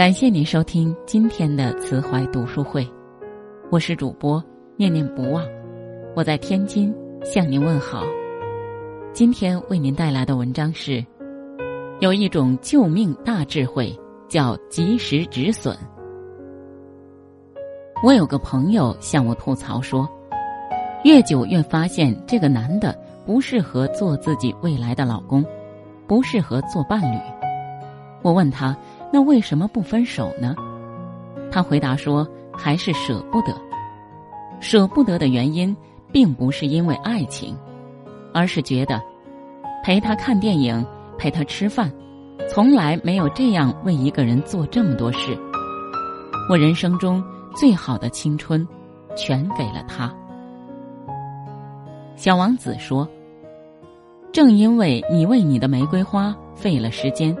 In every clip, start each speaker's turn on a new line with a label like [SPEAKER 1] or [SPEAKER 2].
[SPEAKER 1] 感谢您收听今天的慈怀读书会，我是主播念念不忘，我在天津向您问好。今天为您带来的文章是：有一种救命大智慧，叫及时止损。我有个朋友向我吐槽说，越久越发现这个男的不适合做自己未来的老公，不适合做伴侣。我问他。那为什么不分手呢？他回答说：“还是舍不得。舍不得的原因，并不是因为爱情，而是觉得陪他看电影、陪他吃饭，从来没有这样为一个人做这么多事。我人生中最好的青春，全给了他。”小王子说：“正因为你为你的玫瑰花费了时间。”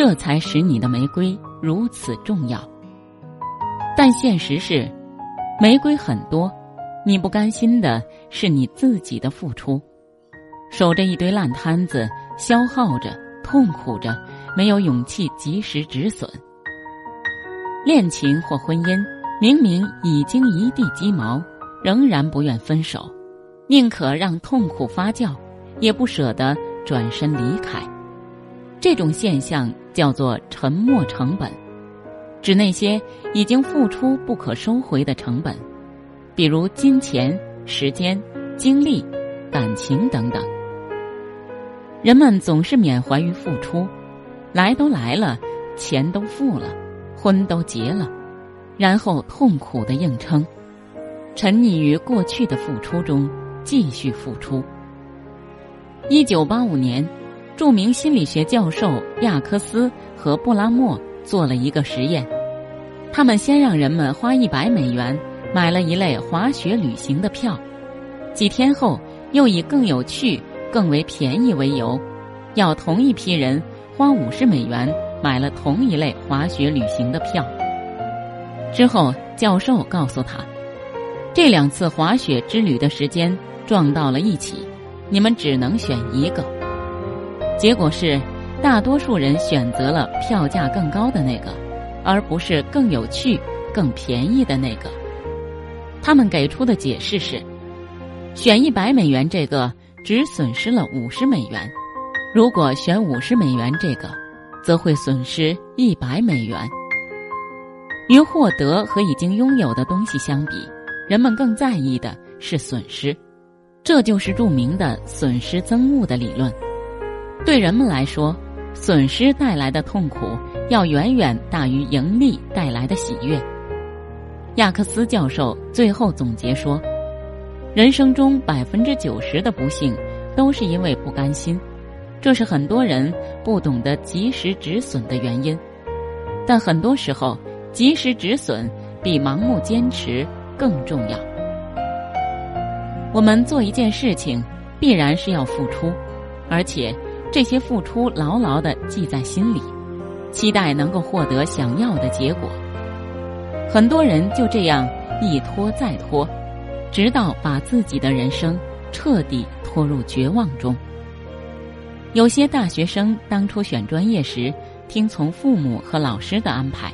[SPEAKER 1] 这才使你的玫瑰如此重要。但现实是，玫瑰很多，你不甘心的是你自己的付出，守着一堆烂摊子，消耗着，痛苦着，没有勇气及时止损。恋情或婚姻，明明已经一地鸡毛，仍然不愿分手，宁可让痛苦发酵，也不舍得转身离开。这种现象叫做沉没成本，指那些已经付出不可收回的成本，比如金钱、时间、精力、感情等等。人们总是缅怀于付出，来都来了，钱都付了，婚都结了，然后痛苦的硬撑，沉溺于过去的付出中，继续付出。一九八五年。著名心理学教授亚克斯和布拉莫做了一个实验，他们先让人们花一百美元买了一类滑雪旅行的票，几天后又以更有趣、更为便宜为由，要同一批人花五十美元买了同一类滑雪旅行的票。之后，教授告诉他，这两次滑雪之旅的时间撞到了一起，你们只能选一个。结果是，大多数人选择了票价更高的那个，而不是更有趣、更便宜的那个。他们给出的解释是：选一百美元这个只损失了五十美元，如果选五十美元这个，则会损失一百美元。与获得和已经拥有的东西相比，人们更在意的是损失，这就是著名的损失增物的理论。对人们来说，损失带来的痛苦要远远大于盈利带来的喜悦。亚克斯教授最后总结说：“人生中百分之九十的不幸，都是因为不甘心，这是很多人不懂得及时止损的原因。但很多时候，及时止损比盲目坚持更重要。我们做一件事情，必然是要付出，而且。”这些付出牢牢的记在心里，期待能够获得想要的结果。很多人就这样一拖再拖，直到把自己的人生彻底拖入绝望中。有些大学生当初选专业时听从父母和老师的安排，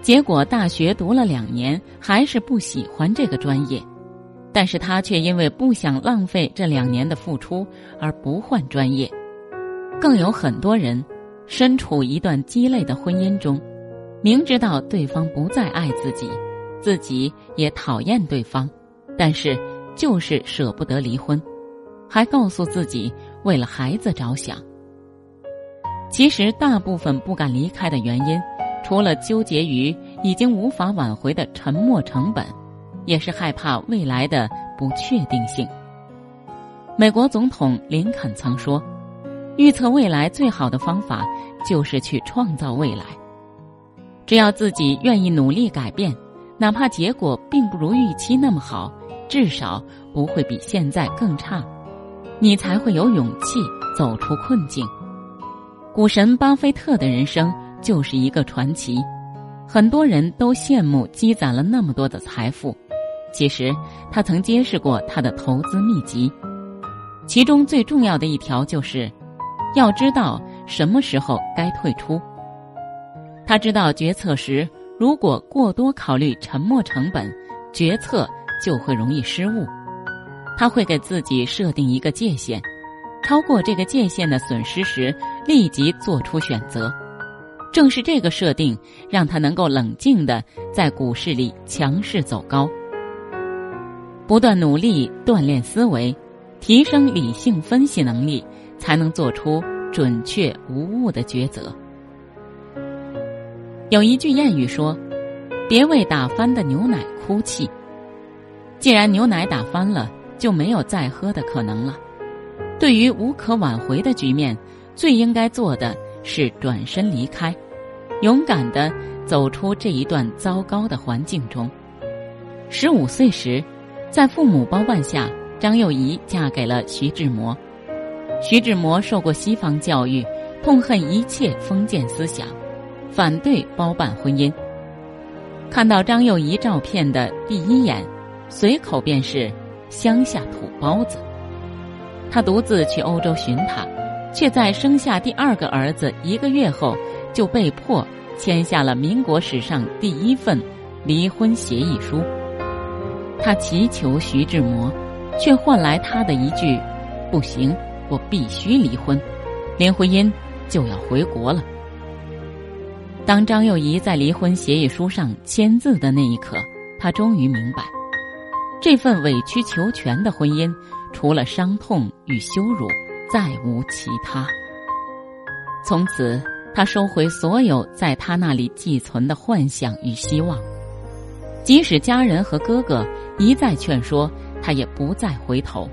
[SPEAKER 1] 结果大学读了两年还是不喜欢这个专业，但是他却因为不想浪费这两年的付出而不换专业。更有很多人身处一段鸡肋的婚姻中，明知道对方不再爱自己，自己也讨厌对方，但是就是舍不得离婚，还告诉自己为了孩子着想。其实，大部分不敢离开的原因，除了纠结于已经无法挽回的沉没成本，也是害怕未来的不确定性。美国总统林肯曾说。预测未来最好的方法就是去创造未来。只要自己愿意努力改变，哪怕结果并不如预期那么好，至少不会比现在更差，你才会有勇气走出困境。股神巴菲特的人生就是一个传奇，很多人都羡慕积攒了那么多的财富，其实他曾揭示过他的投资秘籍，其中最重要的一条就是。要知道什么时候该退出。他知道决策时如果过多考虑沉没成本，决策就会容易失误。他会给自己设定一个界限，超过这个界限的损失时，立即做出选择。正是这个设定，让他能够冷静的在股市里强势走高。不断努力锻炼思维，提升理性分析能力，才能做出准确无误的抉择。有一句谚语说：“别为打翻的牛奶哭泣。”既然牛奶打翻了，就没有再喝的可能了。对于无可挽回的局面，最应该做的是转身离开，勇敢的走出这一段糟糕的环境中。十五岁时，在父母包办下，张幼仪嫁给了徐志摩。徐志摩受过西方教育，痛恨一切封建思想，反对包办婚姻。看到张幼仪照片的第一眼，随口便是。乡下土包子。他独自去欧洲寻她，却在生下第二个儿子一个月后，就被迫签下了民国史上第一份离婚协议书。他祈求徐志摩，却换来他的一句：“不行，我必须离婚，林徽因就要回国了。”当张幼仪在离婚协议书上签字的那一刻，她终于明白。这份委曲求全的婚姻，除了伤痛与羞辱，再无其他。从此，他收回所有在他那里寄存的幻想与希望。即使家人和哥哥一再劝说，他也不再回头。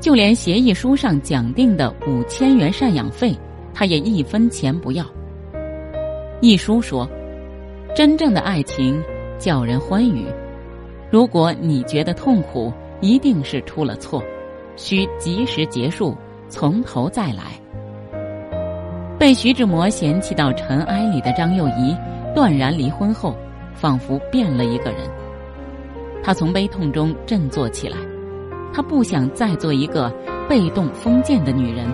[SPEAKER 1] 就连协议书上讲定的五千元赡养费，他也一分钱不要。一书说：“真正的爱情，叫人欢愉。”如果你觉得痛苦，一定是出了错，需及时结束，从头再来。被徐志摩嫌弃到尘埃里的张幼仪，断然离婚后，仿佛变了一个人。她从悲痛中振作起来，她不想再做一个被动封建的女人。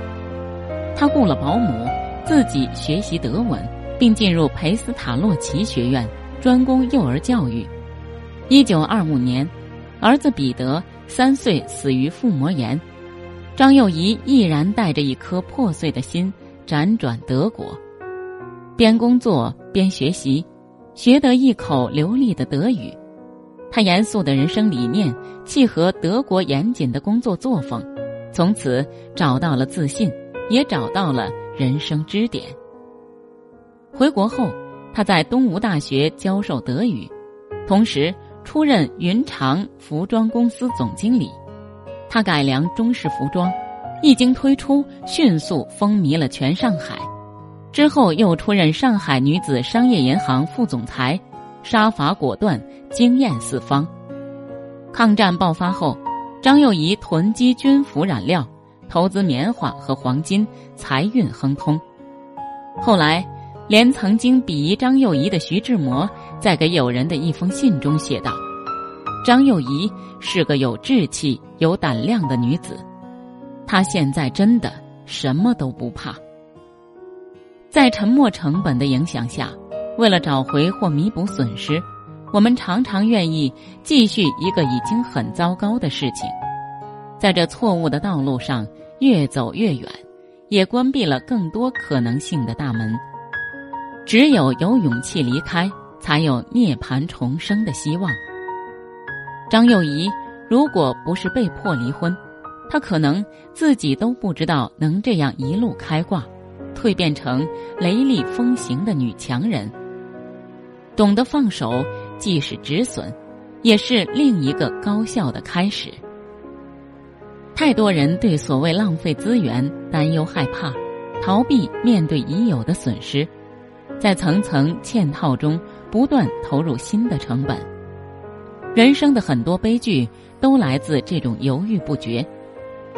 [SPEAKER 1] 她雇了保姆，自己学习德文，并进入培斯塔洛奇学院，专攻幼儿教育。一九二五年，儿子彼得三岁死于腹膜炎，张幼仪毅然带着一颗破碎的心辗转德国，边工作边学习，学得一口流利的德语。他严肃的人生理念契合德国严谨的工作作风，从此找到了自信，也找到了人生支点。回国后，他在东吴大学教授德语，同时。出任云长服装公司总经理，他改良中式服装，一经推出，迅速风靡了全上海。之后又出任上海女子商业银行副总裁，杀伐果断，惊艳四方。抗战爆发后，张幼仪囤积军服染料，投资棉花和黄金，财运亨通。后来，连曾经鄙夷张幼仪的徐志摩。在给友人的一封信中写道：“张幼仪是个有志气、有胆量的女子，她现在真的什么都不怕。”在沉没成本的影响下，为了找回或弥补损失，我们常常愿意继续一个已经很糟糕的事情，在这错误的道路上越走越远，也关闭了更多可能性的大门。只有有勇气离开。才有涅槃重生的希望。张幼仪如果不是被迫离婚，她可能自己都不知道能这样一路开挂，蜕变成雷厉风行的女强人。懂得放手，既是止损，也是另一个高效的开始。太多人对所谓浪费资源担忧害怕，逃避面对已有的损失，在层层嵌套中。不断投入新的成本，人生的很多悲剧都来自这种犹豫不决。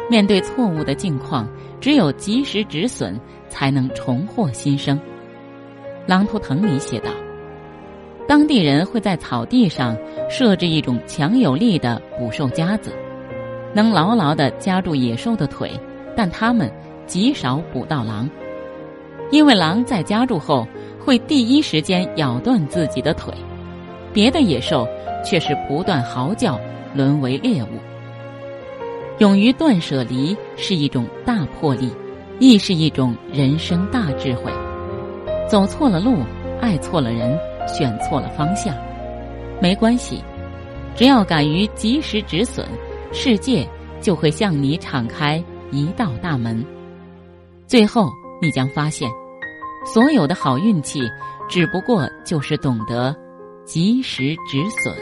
[SPEAKER 1] 面对错误的境况，只有及时止损，才能重获新生。《狼图腾》里写道：“当地人会在草地上设置一种强有力的捕兽夹子，能牢牢地夹住野兽的腿，但他们极少捕到狼，因为狼在夹住后。”会第一时间咬断自己的腿，别的野兽却是不断嚎叫，沦为猎物。勇于断舍离是一种大魄力，亦是一种人生大智慧。走错了路，爱错了人，选错了方向，没关系，只要敢于及时止损，世界就会向你敞开一道大门。最后，你将发现。所有的好运气，只不过就是懂得及时止损。